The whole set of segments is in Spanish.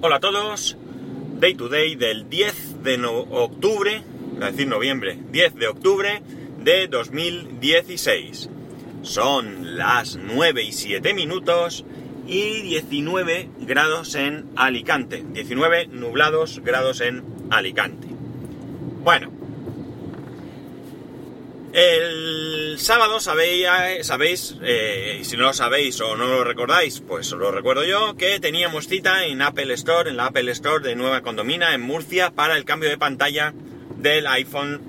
Hola a todos, Day to Day del 10 de no- octubre, a decir noviembre, 10 de octubre de 2016. Son las 9 y 7 minutos y 19 grados en Alicante. 19 nublados grados en Alicante. Bueno, el sábado sabéis, sabéis eh, si no lo sabéis o no lo recordáis, pues os lo recuerdo yo, que teníamos cita en Apple Store, en la Apple Store de Nueva Condomina, en Murcia, para el cambio de pantalla del iPhone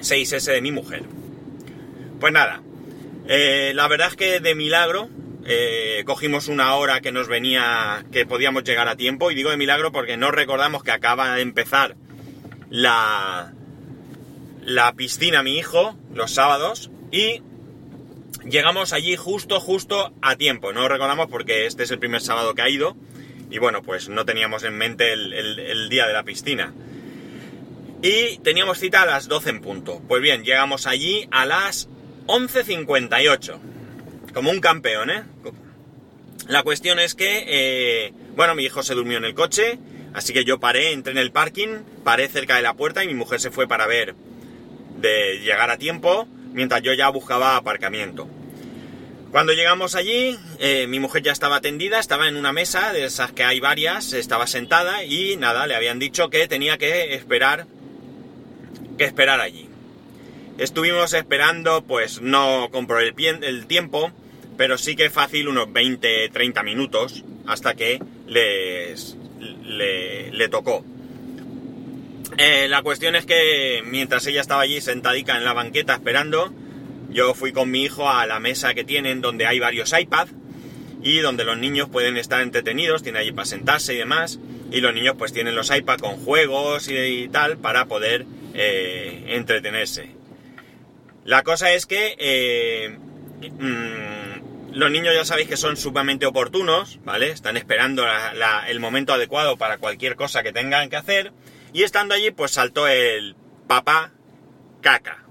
6S de mi mujer. Pues nada, eh, la verdad es que de milagro eh, cogimos una hora que nos venía, que podíamos llegar a tiempo, y digo de milagro porque no recordamos que acaba de empezar la, la piscina mi hijo los sábados y llegamos allí justo, justo a tiempo. No lo recordamos porque este es el primer sábado que ha ido y bueno, pues no teníamos en mente el día de la piscina. Y teníamos cita a las 12 en punto. Pues bien, llegamos allí a las 11.58. Como un campeón, ¿eh? La cuestión es que, eh, bueno, mi hijo se durmió en el coche, así que yo paré, entré en el parking, paré cerca de la puerta y mi mujer se fue para ver de llegar a tiempo, mientras yo ya buscaba aparcamiento. Cuando llegamos allí, eh, mi mujer ya estaba atendida, estaba en una mesa, de esas que hay varias, estaba sentada y nada, le habían dicho que tenía que esperar, que esperar allí. Estuvimos esperando, pues no compró el, el tiempo, pero sí que fácil unos 20, 30 minutos hasta que les, le, le tocó. Eh, la cuestión es que mientras ella estaba allí sentadica en la banqueta esperando, yo fui con mi hijo a la mesa que tienen donde hay varios iPads y donde los niños pueden estar entretenidos, tienen allí para sentarse y demás, y los niños pues tienen los iPads con juegos y, tal para poder eh, entretenerse. La cosa es que eh, mm, los niños ya sabéis que son sumamente oportunos, ¿vale? Están esperando el momento adecuado para cualquier cosa que tengan que hacer. Y estando allí, pues saltó el papá caca.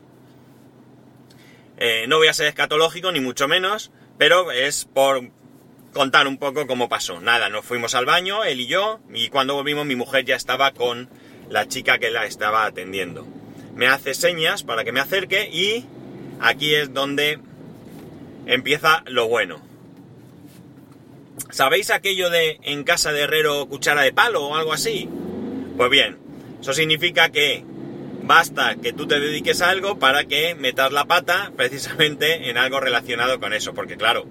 Eh, no voy a ser escatológico, ni mucho menos, pero es por contar un poco cómo pasó. Nada, nos fuimos al baño, él y yo, y cuando volvimos mi mujer ya estaba con la chica que la estaba atendiendo. Me hace señas para que me acerque y aquí es donde empieza lo bueno. ¿Sabéis aquello de en casa de herrero cuchara de palo o algo así? Pues bien, eso significa que basta que tú te dediques a algo para que metas la pata precisamente en algo relacionado con eso, porque claro,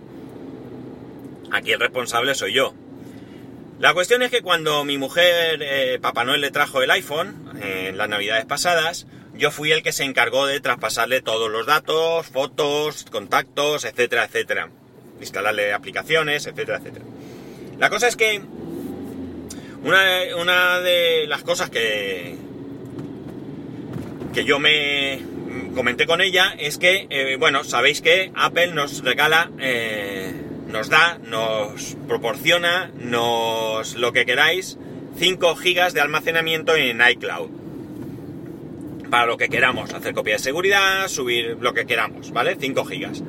aquí el responsable soy yo. La cuestión es que cuando mi mujer, eh, Papá Noel, le trajo el iPhone eh, en las navidades pasadas, yo fui el que se encargó de traspasarle todos los datos, fotos, contactos, etcétera, etcétera. Instalarle aplicaciones, etcétera, etcétera. La cosa es que una, una de las cosas que, que yo me comenté con ella es que, eh, bueno, sabéis que Apple nos regala, eh, nos da, nos proporciona, nos lo que queráis, 5 gigas de almacenamiento en iCloud. Para lo que queramos, hacer copia de seguridad, subir lo que queramos, ¿vale? 5 gigas.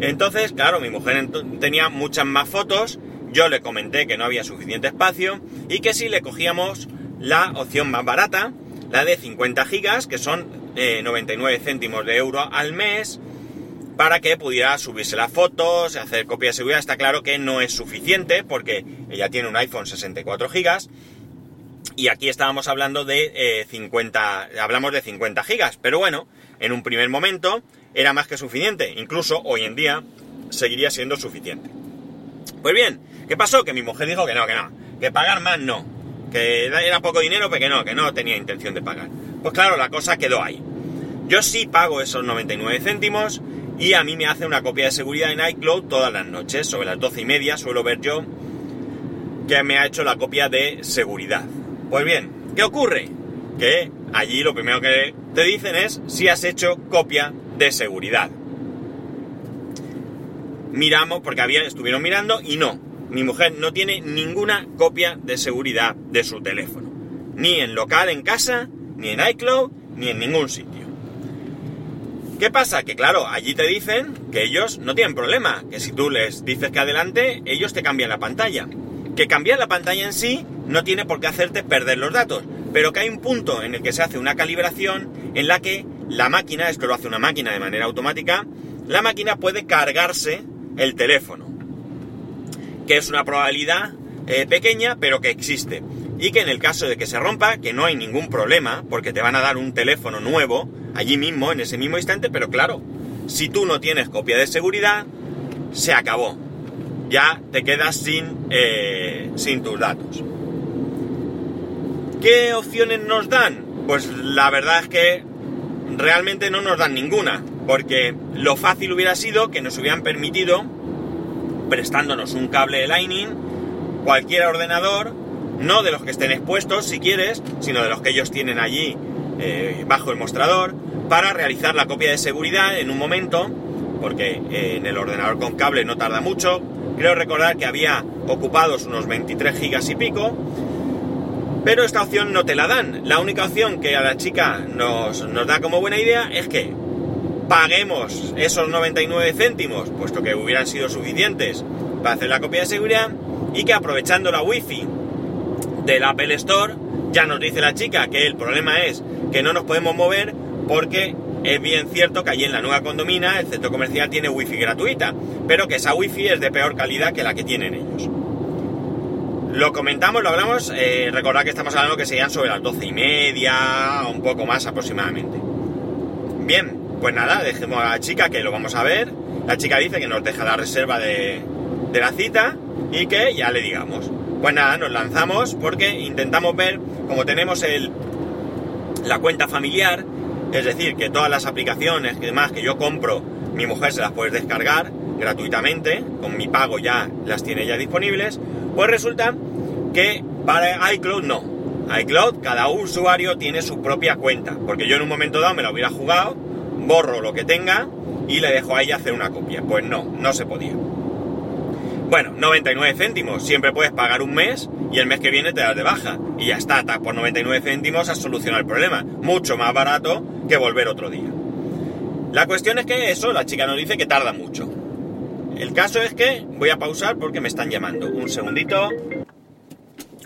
Entonces, claro, mi mujer tenía muchas más fotos, yo le comenté que no había suficiente espacio y que si le cogíamos la opción más barata, la de 50 gigas, que son eh, 99 céntimos de euro al mes, para que pudiera subirse las fotos, hacer copia de seguridad. Está claro que no es suficiente porque ella tiene un iPhone 64 gigas y aquí estábamos hablando de eh, 50, hablamos de 50 gigas, pero bueno, en un primer momento era más que suficiente, incluso hoy en día seguiría siendo suficiente. Pues bien, ¿qué pasó? Que mi mujer dijo que no, que no, que pagar más no, que era poco dinero, pero que no, que no tenía intención de pagar. Pues claro, la cosa quedó ahí. Yo sí pago esos 99 céntimos y a mí me hace una copia de seguridad en iCloud todas las noches, sobre las 12 y media suelo ver yo que me ha hecho la copia de seguridad. Pues bien, ¿qué ocurre? Que allí lo primero que te dicen es si has hecho copia de seguridad. Miramos, porque había, estuvieron mirando y no. Mi mujer no tiene ninguna copia de seguridad de su teléfono. Ni en local en casa, ni en iCloud, ni en ningún sitio. ¿Qué pasa? Que claro, allí te dicen que ellos no tienen problema, que si tú les dices que adelante, ellos te cambian la pantalla. Que cambiar la pantalla en sí no tiene por qué hacerte perder los datos, pero que hay un punto en el que se hace una calibración en la que la máquina, esto lo hace una máquina de manera automática, la máquina puede cargarse el teléfono, que es una probabilidad eh, pequeña, pero que existe. Y que en el caso de que se rompa, que no hay ningún problema, porque te van a dar un teléfono nuevo allí mismo, en ese mismo instante, pero claro, si tú no tienes copia de seguridad, se acabó. Ya te quedas sin, eh, sin tus datos. ¿Qué opciones nos dan? Pues la verdad es que realmente no nos dan ninguna, porque lo fácil hubiera sido que nos hubieran permitido, prestándonos un cable de Lightning, cualquier ordenador, no de los que estén expuestos si quieres, sino de los que ellos tienen allí eh, bajo el mostrador, para realizar la copia de seguridad en un momento, porque eh, en el ordenador con cable no tarda mucho. Creo recordar que había ocupados unos 23 gigas y pico, pero esta opción no te la dan. La única opción que a la chica nos, nos da como buena idea es que paguemos esos 99 céntimos, puesto que hubieran sido suficientes para hacer la copia de seguridad, y que aprovechando la wifi del Apple Store, ya nos dice la chica que el problema es que no nos podemos mover porque es bien cierto que allí en la nueva condomina el centro comercial tiene wifi gratuita, pero que esa wifi es de peor calidad que la que tienen ellos. Lo comentamos, lo hablamos, eh, recordad que estamos hablando que serían sobre las doce y media, un poco más aproximadamente. Bien, pues nada, dejemos a la chica que lo vamos a ver. La chica dice que nos deja la reserva de, de la cita y que ya le digamos. Pues nada, nos lanzamos porque intentamos ver, como tenemos el, la cuenta familiar, es decir, que todas las aplicaciones y demás que yo compro, mi mujer se las puede descargar gratuitamente, con mi pago ya las tiene ya disponibles, pues resulta que para iCloud no. iCloud, cada usuario tiene su propia cuenta, porque yo en un momento dado me la hubiera jugado, borro lo que tenga y le dejo a ella hacer una copia. Pues no, no se podía. Bueno, 99 céntimos, siempre puedes pagar un mes y el mes que viene te das de baja. Y ya está, por 99 céntimos has solucionado el problema. Mucho más barato que volver otro día. La cuestión es que eso, la chica nos dice que tarda mucho. El caso es que voy a pausar porque me están llamando. Un segundito.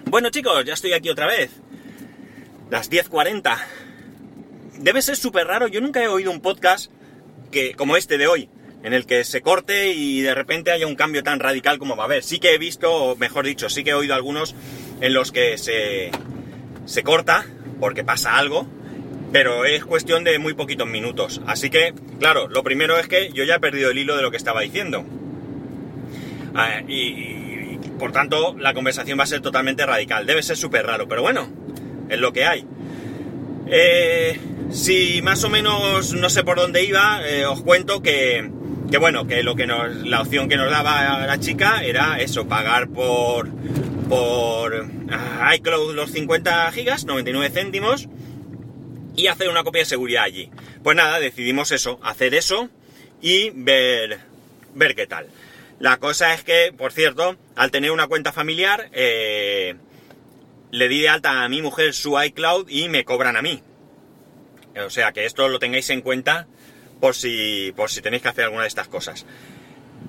Bueno chicos, ya estoy aquí otra vez. Las 10.40. Debe ser súper raro, yo nunca he oído un podcast que, como este de hoy en el que se corte y de repente haya un cambio tan radical como va a haber. Sí que he visto, o mejor dicho, sí que he oído algunos en los que se, se corta porque pasa algo, pero es cuestión de muy poquitos minutos. Así que, claro, lo primero es que yo ya he perdido el hilo de lo que estaba diciendo. Ah, y, por tanto, la conversación va a ser totalmente radical. Debe ser súper raro, pero bueno, es lo que hay. Eh, si más o menos no sé por dónde iba, eh, os cuento que, que bueno, que lo que nos, la opción que nos daba la chica era eso, pagar por, por ah, iCloud los 50 gigas, 99 céntimos, y hacer una copia de seguridad allí. Pues nada, decidimos eso, hacer eso y ver, ver qué tal. La cosa es que, por cierto, al tener una cuenta familiar, eh, le di de alta a mi mujer su iCloud y me cobran a mí. O sea que esto lo tengáis en cuenta por si, por si tenéis que hacer alguna de estas cosas.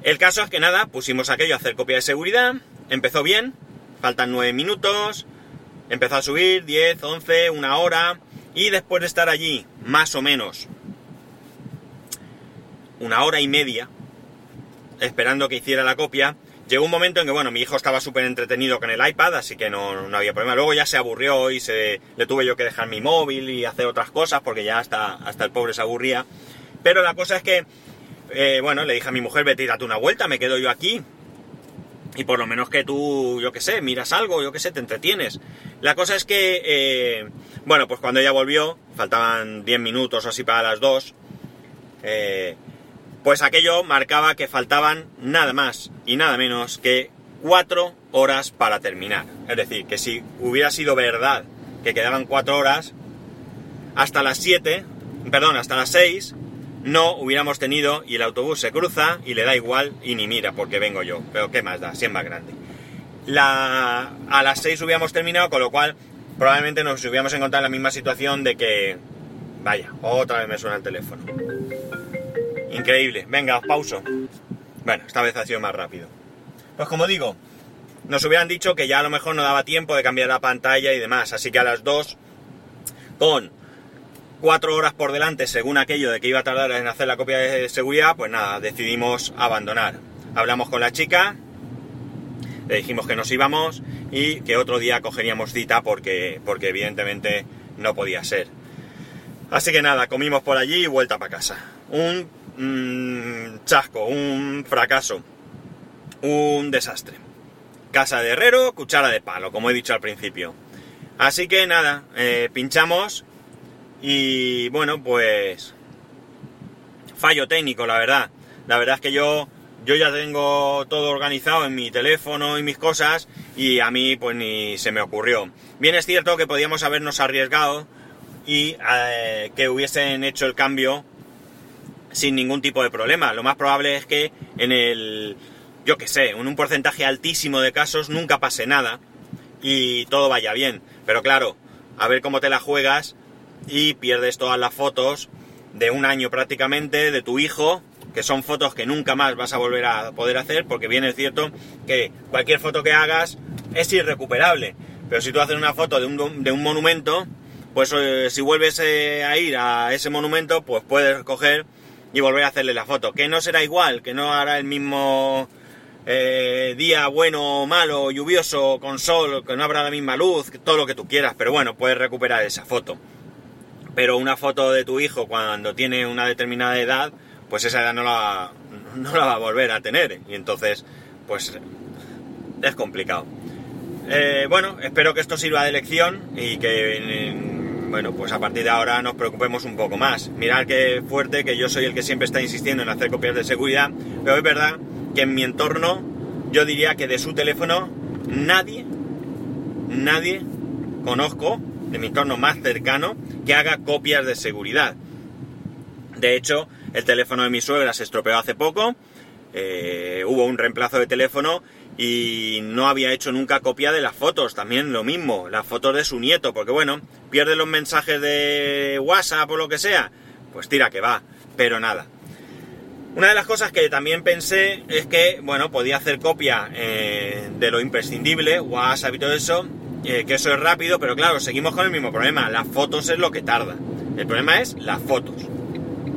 El caso es que nada, pusimos aquello a hacer copia de seguridad, empezó bien, faltan 9 minutos, empezó a subir 10, 11, una hora, y después de estar allí más o menos una hora y media, esperando que hiciera la copia, llegó un momento en que, bueno, mi hijo estaba súper entretenido con el iPad, así que no, no, había problema. Luego ya se aburrió y se, le tuve yo que dejar mi móvil y hacer otras cosas, porque ya hasta, hasta el pobre se aburría. Pero la cosa es que, eh, bueno, le dije a mi mujer, vete y date una vuelta, me quedo yo aquí. Y por lo menos que tú, yo qué sé, miras algo, yo qué sé, te entretienes. La cosa es que, eh, bueno, pues cuando ella volvió, faltaban 10 minutos o así para las 2, eh, pues aquello marcaba que faltaban nada más y nada menos que 4 horas para terminar. Es decir, que si hubiera sido verdad que quedaban 4 horas, hasta las 7, perdón, hasta las 6, no hubiéramos tenido y el autobús se cruza y le da igual y ni mira porque vengo yo. Pero ¿qué más da? Si es más grande. La, a las 6 hubiéramos terminado, con lo cual probablemente nos hubiéramos encontrado en la misma situación de que... Vaya, otra vez me suena el teléfono. Increíble. Venga, os pauso. Bueno, esta vez ha sido más rápido. Pues como digo, nos hubieran dicho que ya a lo mejor no daba tiempo de cambiar la pantalla y demás. Así que a las 2, con 4 horas por delante, según aquello de que iba a tardar en hacer la copia de seguridad, pues nada, decidimos abandonar. Hablamos con la chica, le dijimos que nos íbamos y que otro día cogeríamos cita porque, porque evidentemente no podía ser. Así que nada, comimos por allí y vuelta para casa. Un mm, chasco, un fracaso, un desastre. Casa de herrero, cuchara de palo, como he dicho al principio. Así que nada, eh, pinchamos y bueno, pues fallo técnico, la verdad. La verdad es que yo, yo ya tengo todo organizado en mi teléfono y mis cosas y a mí pues ni se me ocurrió. Bien es cierto que podíamos habernos arriesgado y eh, que hubiesen hecho el cambio sin ningún tipo de problema. Lo más probable es que en el, yo que sé, en un porcentaje altísimo de casos nunca pase nada y todo vaya bien. Pero claro, a ver cómo te la juegas y pierdes todas las fotos de un año prácticamente de tu hijo, que son fotos que nunca más vas a volver a poder hacer, porque bien es cierto que cualquier foto que hagas es irrecuperable. Pero si tú haces una foto de un, de un monumento, pues eh, si vuelves eh, a ir a ese monumento, pues puedes coger y volver a hacerle la foto. Que no será igual, que no hará el mismo eh, día bueno, malo, lluvioso, con sol, que no habrá la misma luz, todo lo que tú quieras, pero bueno, puedes recuperar esa foto. Pero una foto de tu hijo cuando tiene una determinada edad, pues esa edad no la, no la va a volver a tener. Y entonces, pues es complicado. bueno, espero que esto sirva de lección y que bueno, pues a partir de ahora nos preocupemos un poco más. Mirad qué fuerte que yo soy el que siempre está insistiendo en hacer copias de seguridad, pero es verdad que en mi entorno yo diría que de su teléfono nadie, nadie conozco de mi entorno más cercano que haga copias de seguridad. De hecho, el teléfono de mi suegra se estropeó hace poco, eh, hubo un reemplazo de teléfono y no había hecho nunca copia de las fotos, también lo mismo, las fotos de su nieto, porque bueno, pierde los mensajes de WhatsApp o lo que sea, pues tira que va, pero nada. Una de las cosas que también pensé es que, bueno, podía hacer copia eh, de lo imprescindible, WhatsApp y todo eso, eh, que eso es rápido, pero claro, seguimos con el mismo problema, las fotos es lo que tarda. El problema es las fotos.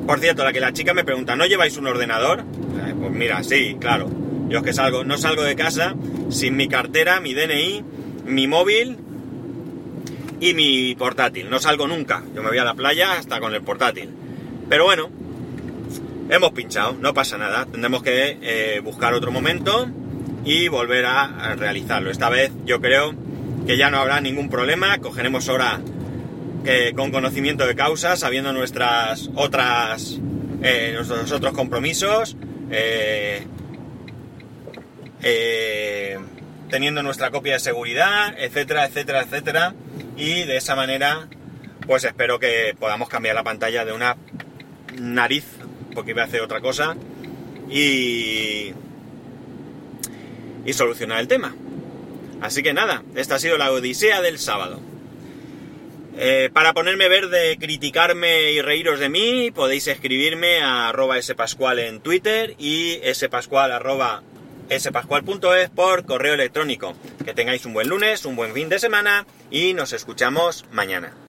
Por cierto, la que la chica me pregunta, ¿no lleváis un ordenador? Eh, pues mira, sí, claro, yo es que salgo, no salgo de casa sin mi cartera, mi DNI, mi móvil y mi portátil. No salgo nunca. Yo me voy a la playa hasta con el portátil. Pero bueno, hemos pinchado, no pasa nada. Tendremos que eh, buscar otro momento y volver a, realizarlo. Esta vez yo creo que ya no habrá ningún problema. Cogeremos ahora eh, con conocimiento de causa, sabiendo nuestras otras eh, nuestros otros compromisos. Eh, teniendo nuestra copia de seguridad, etcétera, etcétera, etcétera. Y de esa manera, pues espero que podamos cambiar la pantalla de una nariz, porque iba a hacer otra cosa, y, y solucionar el tema. Así que nada, esta ha sido la odisea del sábado. Eh, para ponerme verde, criticarme y reíros de mí, podéis escribirme a arroba spascual en Twitter y spascual arroba spascual.es por correo electrónico. Que tengáis un buen lunes, un buen fin de semana y nos escuchamos mañana.